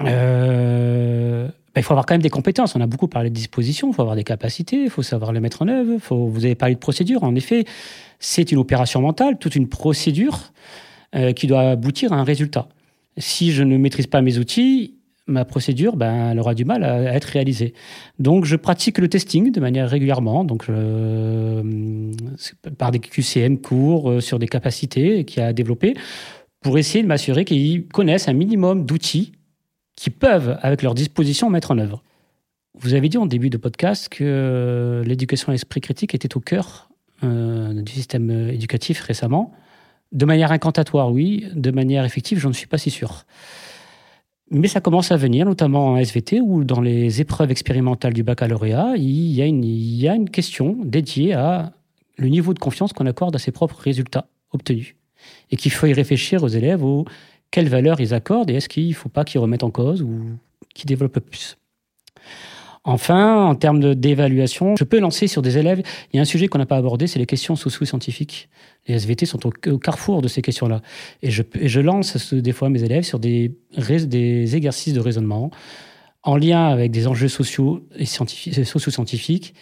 euh, ben, il faut avoir quand même des compétences. On a beaucoup parlé de disposition, il faut avoir des capacités, il faut savoir les mettre en œuvre. Vous avez parlé de procédure. En effet, c'est une opération mentale, toute une procédure euh, qui doit aboutir à un résultat. Si je ne maîtrise pas mes outils, ma procédure, ben, elle aura du mal à, être réalisée. Donc, je pratique le testing de manière régulièrement, donc par des QCM courts euh, sur des capacités qu'il a développées, pour essayer de m'assurer qu'ils connaissent un minimum d'outils qui peuvent, avec leur disposition, mettre en œuvre. Vous avez dit en début de podcast que l'éducation à l'esprit critique était au cœur euh, du système éducatif récemment. De manière incantatoire, oui. De manière effective, je ne suis pas si sûr. Mais ça commence à venir, notamment en SVT, où dans les épreuves expérimentales du baccalauréat, il y a une, il y a une question dédiée à le niveau de confiance qu'on accorde à ses propres résultats obtenus. Et qu'il faut y réfléchir aux élèves aux quelles valeurs ils accordent et est-ce qu'il ne faut pas qu'ils remettent en cause ou qu'ils développent plus. Enfin, en termes d'évaluation, je peux lancer sur des élèves. Il y a un sujet qu'on n'a pas abordé, c'est les questions socio-scientifiques. Les SVT sont au, carrefour de ces questions-là. Et je, lance des fois mes élèves sur des, exercices de raisonnement en lien avec des enjeux sociaux et socio-scientifiques.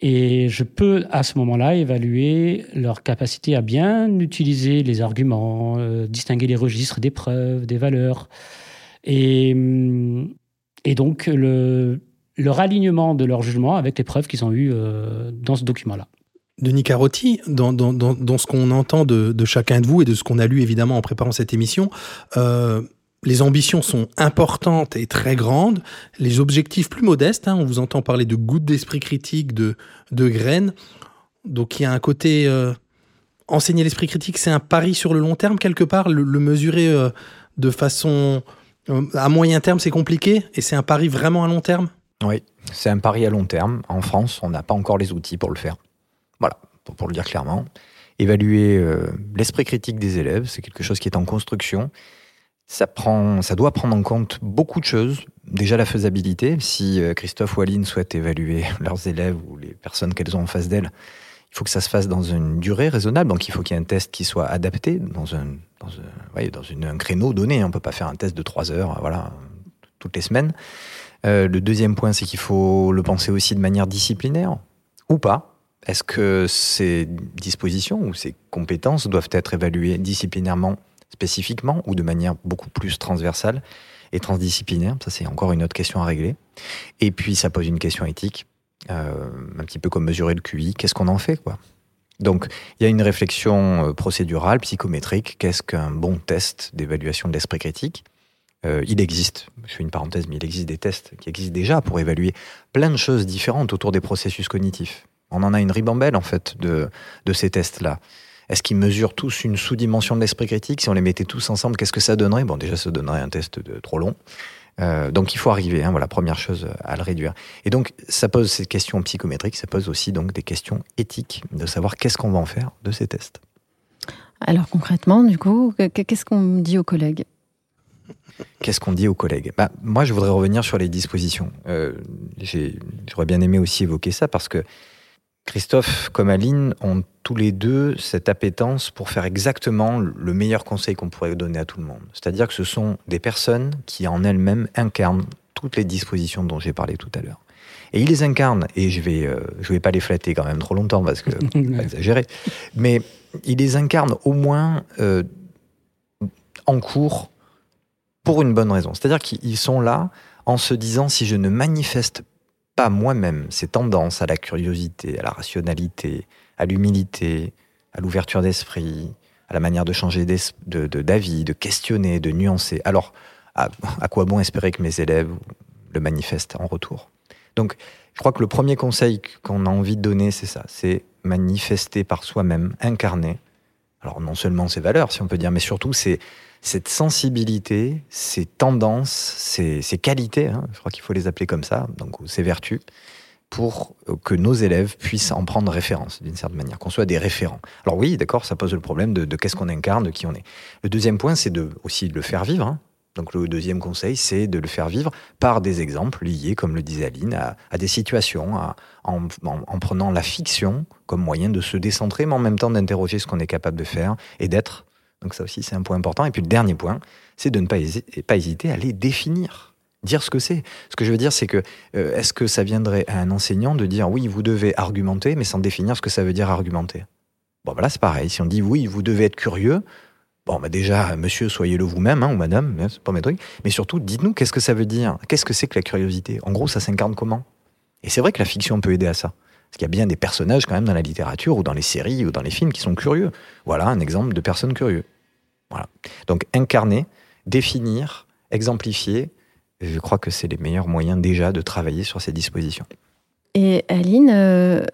Et je peux, à ce moment-là, évaluer leur capacité à bien utiliser les arguments, euh, distinguer les registres des preuves, des valeurs. Et, hum, et donc, le, leur alignement de leur jugement avec les preuves qu'ils ont eues euh, dans ce document-là. Denis Carotti, dans, dans, dans, ce qu'on entend de, chacun de vous et de ce qu'on a lu évidemment en préparant cette émission, euh, les ambitions sont importantes et très grandes, les objectifs plus modestes. Hein, on vous entend parler de gouttes d'esprit critique, de, de graines. Donc il y a un côté euh, enseigner l'esprit critique, c'est un pari sur le long terme quelque part. Le, mesurer de façon à moyen terme, c'est compliqué et c'est un pari vraiment à long terme? Oui, c'est un pari à long terme. En France, on n'a pas encore les outils pour le faire. Voilà, pour, le dire clairement. Évaluer euh, l'esprit critique des élèves, c'est quelque chose qui est en construction. Ça, doit prendre en compte beaucoup de choses. Déjà la faisabilité. Si euh, Christophe ou Aline souhaitent évaluer leurs élèves ou les personnes qu'elles ont en face d'elles, il faut que ça se fasse dans une durée raisonnable. Donc il faut qu'il y ait un test qui soit adapté dans un, créneau donné. On ne peut pas faire un test de trois heures voilà, toutes les semaines. Euh, le deuxième point, c'est qu'il faut le penser aussi de manière disciplinaire ou pas. Est-ce que ces dispositions ou ces compétences doivent être évaluées disciplinairement, spécifiquement, ou de manière beaucoup plus transversale et transdisciplinaire? Ça, c'est encore une autre question à régler. Et puis, ça pose une question éthique, euh, un petit peu comme mesurer le QI. Qu'est-ce qu'on en fait, donc, il y a une réflexion euh, procédurale, psychométrique. Qu'est-ce qu'un bon test d'évaluation de l'esprit critique? Euh, il existe, je fais une parenthèse, mais il existe des tests qui existent déjà pour évaluer plein de choses différentes autour des processus cognitifs. On en a une ribambelle, en fait, de, de ces tests-là. Est-ce qu'ils mesurent tous une sous-dimension de l'esprit critique? Si on les mettait tous ensemble, qu'est-ce que ça donnerait? Bon, déjà, ça donnerait un test trop long. Euh, donc il faut arriver, hein, voilà, première chose à le réduire. Et donc ça pose ces questions psychométriques, ça pose aussi donc des questions éthiques, de savoir qu'est-ce qu'on va en faire de ces tests. Alors concrètement, du coup, qu'est-ce qu'on dit aux collègues? Qu'est-ce qu'on dit aux collègues? Bah, Moi, je voudrais revenir sur les dispositions. Euh, J'aurais bien aimé aussi évoquer ça parce que Christophe comme Aline ont tous les deux cette appétence pour faire exactement le meilleur conseil qu'on pourrait donner à tout le monde. C'est-à-dire que ce sont des personnes qui en elles-mêmes incarnent toutes les dispositions dont j'ai parlé tout à l'heure. Et ils les incarnent, et je vais, euh, je vais pas les flatter quand même trop longtemps parce que pas exagérer, mais ils les incarnent au moins euh, en cours pour une bonne raison. C'est-à-dire qu'ils sont là en se disant si je ne manifeste pas moi-même ces tendances à la curiosité, à la rationalité, à l'humilité, à l'ouverture d'esprit, à la manière de changer d'avis, de, de, questionner, de nuancer, alors à, quoi bon espérer que mes élèves le manifestent en retour? Donc, je crois que le premier conseil qu'on a envie de donner, c'est ça, c'est manifester par soi-même, incarner. Alors non seulement ses valeurs, si on peut dire, mais surtout c'est cette sensibilité, ces tendances, ces, qualités, hein, je crois qu'il faut les appeler comme ça, donc ces vertus, pour que nos élèves puissent en prendre référence d'une certaine manière, qu'on soit des référents. Alors oui, d'accord, ça pose le problème de, qu'est-ce qu'on incarne, de qui on est. Le deuxième point, c'est de, aussi de le faire vivre. Hein. Donc le deuxième conseil, c'est de le faire vivre par des exemples liés, comme le disait Aline, à, des situations, en, prenant la fiction comme moyen de se décentrer, mais en même temps d'interroger ce qu'on est capable de faire et d'être. Donc ça aussi, c'est un point important. Et puis le dernier point, c'est de ne pas, hésiter à les définir dire ce que c'est. Ce que je veux dire, c'est que euh, est-ce que ça viendrait à un enseignant de dire oui, vous devez argumenter, mais sans définir ce que ça veut dire argumenter? Bon, voilà, c'est pareil. Si on dit oui, vous devez être curieux, bon, bah déjà, monsieur, soyez-le vous-même, hein, ou madame, hein, c'est pas mes trucs. Mais surtout, dites-nous qu'est-ce que ça veut dire? Qu'est-ce que c'est que la curiosité? En gros, ça s'incarne comment? Et c'est vrai que la fiction peut aider à ça. Parce qu'il y a bien des personnages quand même dans la littérature ou dans les séries ou dans les films qui sont curieux. Voilà un exemple de personne curieux. Donc incarner, définir, exemplifier, je crois que c'est les meilleurs moyens déjà de travailler sur ces dispositions. Et Aline, euh,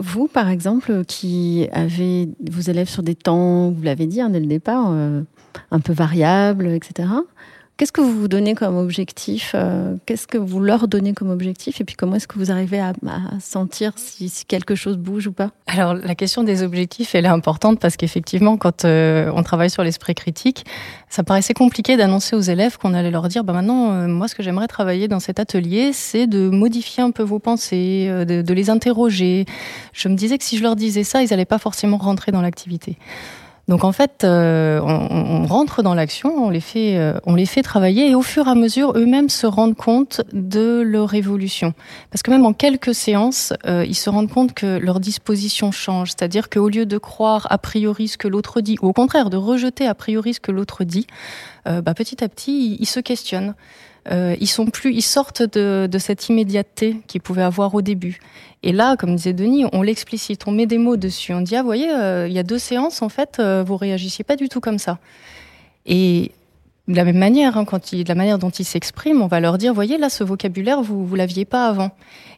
vous par exemple, qui avez vos élèves sur des temps, vous l'avez dit hein, dès le départ, euh, un peu variables, etc. Qu'est-ce que vous vous donnez comme objectif euh, Qu'est-ce que vous leur donnez comme objectif Et puis comment est-ce que vous arrivez à, sentir si, quelque chose bouge ou pas? Alors la question des objectifs, elle est importante parce qu'effectivement, quand euh, on travaille sur l'esprit critique, ça paraissait compliqué d'annoncer aux élèves qu'on allait leur dire, bah maintenant, euh, moi, ce que j'aimerais travailler dans cet atelier, c'est de modifier un peu vos pensées, de, de les interroger. Je me disais que si je leur disais ça, ils n'allaient pas forcément rentrer dans l'activité. Donc en fait, euh, on, rentre dans l'action, on les fait, euh, on les fait travailler et au fur et à mesure, eux-mêmes se rendent compte de leur évolution. Parce que même en quelques séances, euh, ils se rendent compte que leur disposition change. C'est-à-dire qu'au lieu de croire a priori ce que l'autre dit, ou au contraire de rejeter a priori ce que l'autre dit, bah, petit à petit, ils se questionnent. Euh, ils sont plus, ils sortent de, cette immédiateté qu'ils pouvaient avoir au début. Et là, comme disait Denis, on l'explicite, on met des mots dessus. On dit, ah, vous voyez, euh, il y a deux séances, en fait, euh, vous réagissiez pas du tout comme ça. Et de la même manière, hein, quand il, de la manière dont ils s'expriment, on va leur dire, voyez, là, ce vocabulaire, vous vous l'aviez pas avant.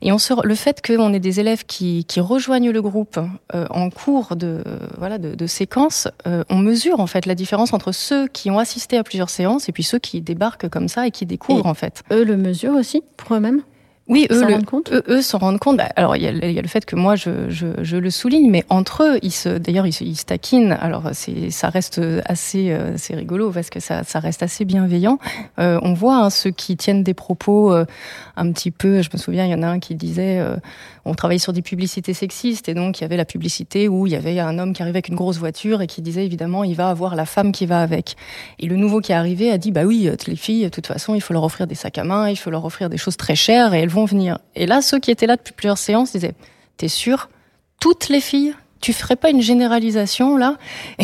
Et on se, le fait qu'on ait des élèves qui, qui rejoignent le groupe euh, en cours de voilà de, de séquence, euh, on mesure en fait la différence entre ceux qui ont assisté à plusieurs séances et puis ceux qui débarquent comme ça et qui découvrent en fait. Eux le mesurent aussi pour eux-mêmes? Oui, eux, le, compte? eux, s'en rendent compte. Bah, alors, il y, a, il y, a, le fait que moi, je, je, je, le souligne, mais entre eux, ils se, d'ailleurs, ils, ils se taquinent. Alors, c'est, ça reste assez, euh, c'est rigolo parce que ça, ça reste assez bienveillant. Euh, on voit hein, ceux qui tiennent des propos euh, un petit peu. Je me souviens, il y en a un qui disait, euh, on travaillait sur des publicités sexistes, et donc il y avait la publicité où il y avait un homme qui arrivait avec une grosse voiture et qui disait évidemment, il va avoir la femme qui va avec. Et le nouveau qui est arrivé a dit, bah oui, les filles, de toute façon, il faut leur offrir des sacs à main, il faut leur offrir des choses très chères, et elles vont venir. Et là, ceux qui étaient là depuis plusieurs séances disaient, t'es sûr? Toutes les filles? Tu ferais pas une généralisation là?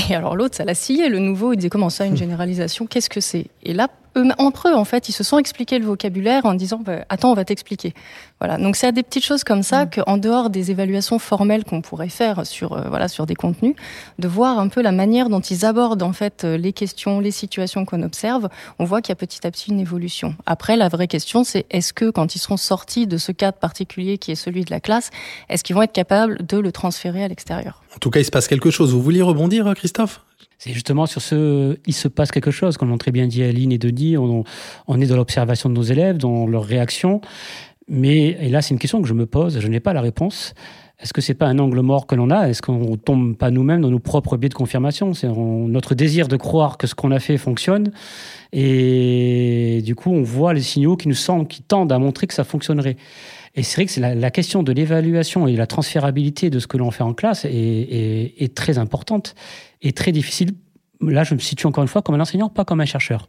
Et alors l'autre, ça l'a scié, le nouveau, il disait comment ça, une généralisation? Qu'est-ce que c'est? Et là, entre eux, en fait, ils se sont expliqués le vocabulaire en disant bah, Attends, on va t'expliquer. Voilà. Donc, c'est à des petites choses comme ça mm. qu'en dehors des évaluations formelles qu'on pourrait faire sur, euh, voilà, sur des contenus, de voir un peu la manière dont ils abordent en fait euh, les questions, les situations qu'on observe, on voit qu'il y a petit à petit une évolution. Après, la vraie question, c'est est-ce que quand ils seront sortis de ce cadre particulier qui est celui de la classe, est-ce qu'ils vont être capables de le transférer à l'extérieur? En tout cas, il se passe quelque chose. Vous vouliez rebondir, Christophe? C'est justement sur ce, il se passe quelque chose, comme l'ont très bien dit Aline et Denis, on, on est dans l'observation de nos élèves, dans leurs réactions. Mais, et là, c'est une question que je me pose, je n'ai pas la réponse. Est-ce que c'est pas un angle mort que l'on a? Est-ce qu'on tombe pas nous-mêmes dans nos propres biais de confirmation? C'est notre désir de croire que ce qu'on a fait fonctionne, et du coup, on voit les signaux qui nous semblent, qui tendent à montrer que ça fonctionnerait. Et c'est vrai que la, question de l'évaluation et la transférabilité de ce que l'on fait en classe est, très importante et très difficile. Là, je me situe encore une fois comme un enseignant, pas comme un chercheur.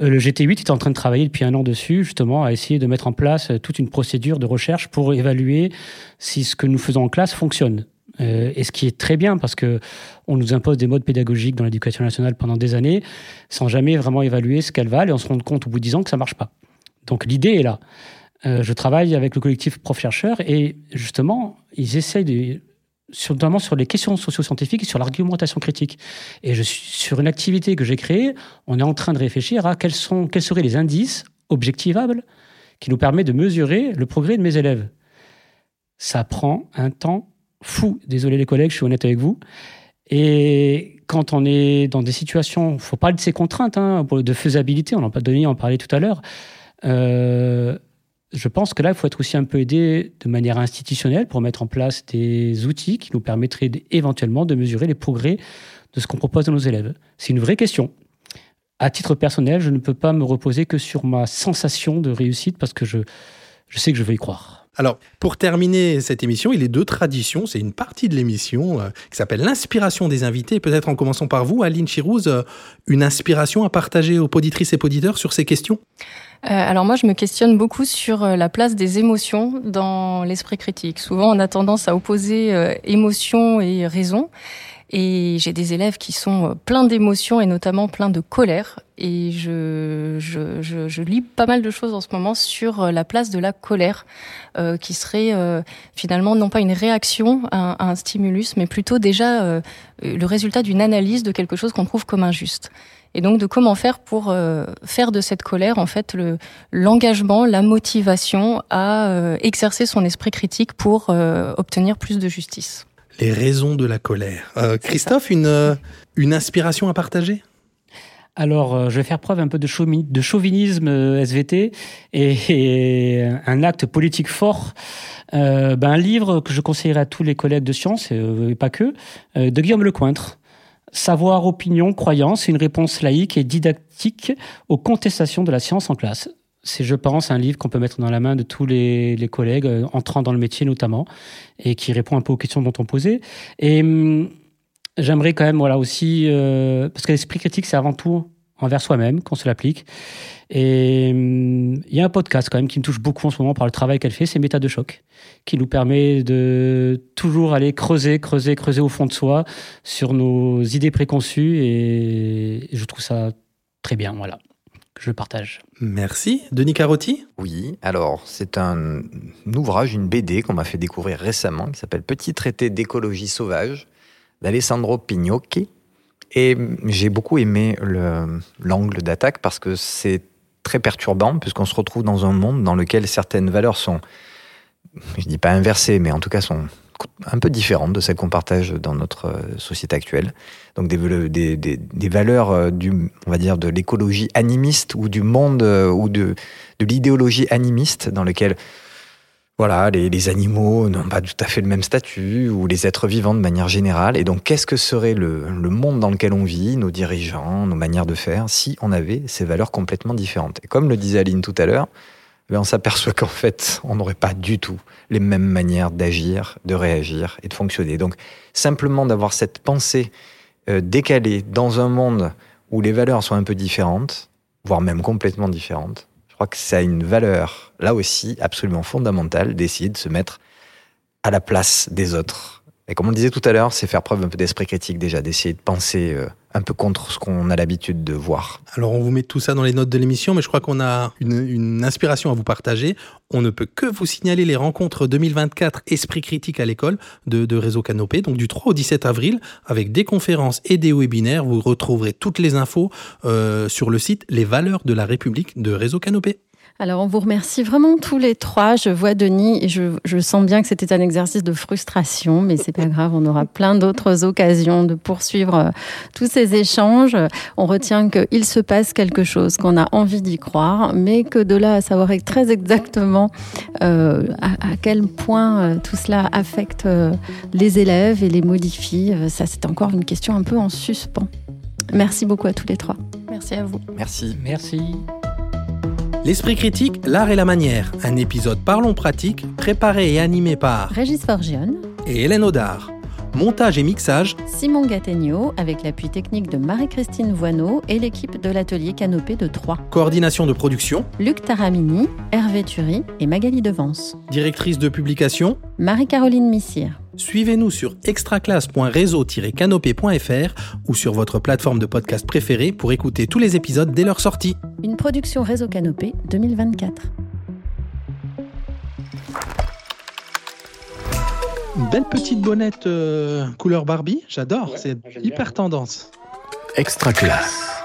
Euh, le GT8 est en train de travailler depuis un an dessus, justement, à essayer de mettre en place toute une procédure de recherche pour évaluer si ce que nous faisons en classe fonctionne. Euh, et ce qui est très bien parce que on nous impose des modes pédagogiques dans l'éducation nationale pendant des années sans jamais vraiment évaluer ce qu'elles valent et on se rend compte au bout de 10 ans que ça marche pas. Donc l'idée est là. Euh, je travaille avec le collectif prof-chercheurs et justement, ils essayent notamment sur les questions socio-scientifiques et sur l'argumentation critique. Et sur une activité que j'ai créée, on est en train de réfléchir à quels, seraient les indices objectivables qui nous permettent de mesurer le progrès de mes élèves. Ça prend un temps fou. Désolé les collègues, je suis honnête avec vous. Et quand on est dans des situations, il faut parler de ces contraintes, hein, de faisabilité, on en a donné, en parlait tout à l'heure. Euh, je pense que là, il faut être aussi un peu aidé de manière institutionnelle pour mettre en place des outils qui nous permettraient éventuellement de mesurer les progrès de ce qu'on propose à nos élèves. C'est une vraie question. à titre personnel, je ne peux pas me reposer que sur ma sensation de réussite parce que je, je sais que je veux y croire. Alors, pour terminer cette émission, il est deux traditions, c'est une partie de l'émission euh, qui s'appelle l'inspiration des invités. Peut-être en commençant par vous, Aline Chirouz, euh, une inspiration à partager aux poditrices et poditeurs sur ces questions? Euh, alors moi, je me questionne beaucoup sur la place des émotions dans l'esprit critique. Souvent, on a tendance à opposer émotion et raison. Et j'ai des élèves qui sont euh, pleins d'émotions et notamment pleins de colère. Et je, je, je, je, lis pas mal de choses en ce moment sur euh, la place de la colère, euh, qui serait euh, finalement non pas une réaction à, un stimulus, mais plutôt déjà euh, le résultat d'une analyse de quelque chose qu'on trouve comme injuste. Et donc de comment faire pour faire de cette colère en fait le l'engagement, la motivation à exercer son esprit critique pour obtenir plus de justice. Les raisons de la colère. Euh, Christophe, une, euh, une inspiration à partager? Alors, euh, je vais faire preuve un peu de, chauvinisme SVT et, un acte politique fort. Euh, ben, un livre que je conseillerais à tous les collègues de sciences, et pas que, de Guillaume Lecointre. Savoir, opinion, croyance, une réponse laïque et didactique aux contestations de la science en classe c'est, je pense, un livre qu'on peut mettre dans la main de tous les, collègues, euh, entrant dans le métier notamment, et qui répond un peu aux questions dont on posait. Et hum, j'aimerais quand même, voilà, aussi, euh, parce que l'esprit critique, c'est avant tout envers soi-même qu'on se l'applique. Et hum, il y a un podcast quand même qui me touche beaucoup en ce moment par le travail qu'elle fait, c'est Méta de choc, qui nous permet de toujours aller creuser, creuser, creuser au fond de soi sur nos idées préconçues, et je trouve ça très bien, voilà je partage. Merci. Denis Carotti Oui, alors c'est un, ouvrage, une BD qu'on m'a fait découvrir récemment qui s'appelle Petit traité d'écologie sauvage d'Alessandro Pignocchi. Et j'ai beaucoup aimé l'angle d'attaque parce que c'est très perturbant puisqu'on se retrouve dans un monde dans lequel certaines valeurs sont, je dis pas inversées, mais en tout cas sont un peu différentes de celles qu'on partage dans notre euh, société actuelle. Donc des, valeurs euh, du, on va dire, de l'écologie animiste ou du monde euh, ou de, de l'idéologie animiste dans lequel voilà, les, animaux n'ont pas tout à fait le même statut, ou les êtres vivants de manière générale. Et donc, qu'est-ce que serait le, le, monde dans lequel on vit, nos dirigeants, nos manières de faire, si on avait ces valeurs complètement différentes? Et comme le disait Aline tout à l'heure, on s'aperçoit qu'en fait, on n'aurait pas du tout les mêmes manières d'agir, de réagir et de fonctionner. Donc, simplement d'avoir cette pensée euh, décalée dans un monde où les valeurs sont un peu différentes, voire même complètement différentes, je crois que ça a une valeur, là aussi, absolument fondamentale d'essayer de se mettre à la place des autres. Et comme on disait tout à l'heure, c'est faire preuve un peu d'esprit critique déjà, d'essayer de penser euh, un peu contre ce qu'on a l'habitude de voir. Alors on vous met tout ça dans les notes de l'émission, mais je crois qu'on a une, inspiration à vous partager. On ne peut que vous signaler les rencontres 2024 Esprit critique à l'école de, Réseau Canopé, donc du 3 au 17 avril, avec des conférences et des webinaires. Vous retrouverez toutes les infos euh, sur le site Les valeurs de la République de Réseau Canopé. Alors, on vous remercie vraiment tous les trois. Je vois Denis et je, je sens bien que c'était un exercice de frustration, mais c'est pas grave. On aura plein d'autres occasions de poursuivre euh, tous ces échanges. On retient qu'il se passe quelque chose, qu'on a envie d'y croire, mais que de là à savoir très exactement euh, à, à, quel point euh, tout cela affecte les élèves et les modifie, ça c'est encore une question un peu en suspens. Merci beaucoup à tous les trois. Merci à vous. Merci. Merci. L'esprit critique, l'art et la manière. Un épisode Parlons pratique, préparé et animé par Régis Forgione et Hélène Audard. Montage et mixage Simon Gattegno avec l'appui technique de Marie-Christine Voineau et l'équipe de l'atelier Canopé de Troyes. Coordination de production Luc Taramini, Hervé Thury et Magali Devance. Directrice de publication Marie-Caroline Missire. Suivez-nous sur extraclasse.réseau-canopé.fr ou sur votre plateforme de podcast préférée pour écouter tous les épisodes dès leur sortie. Une production Réseau Canopé 2024. Une belle petite bonnette euh, couleur Barbie, j'adore, c'est hyper tendance. Extra classe.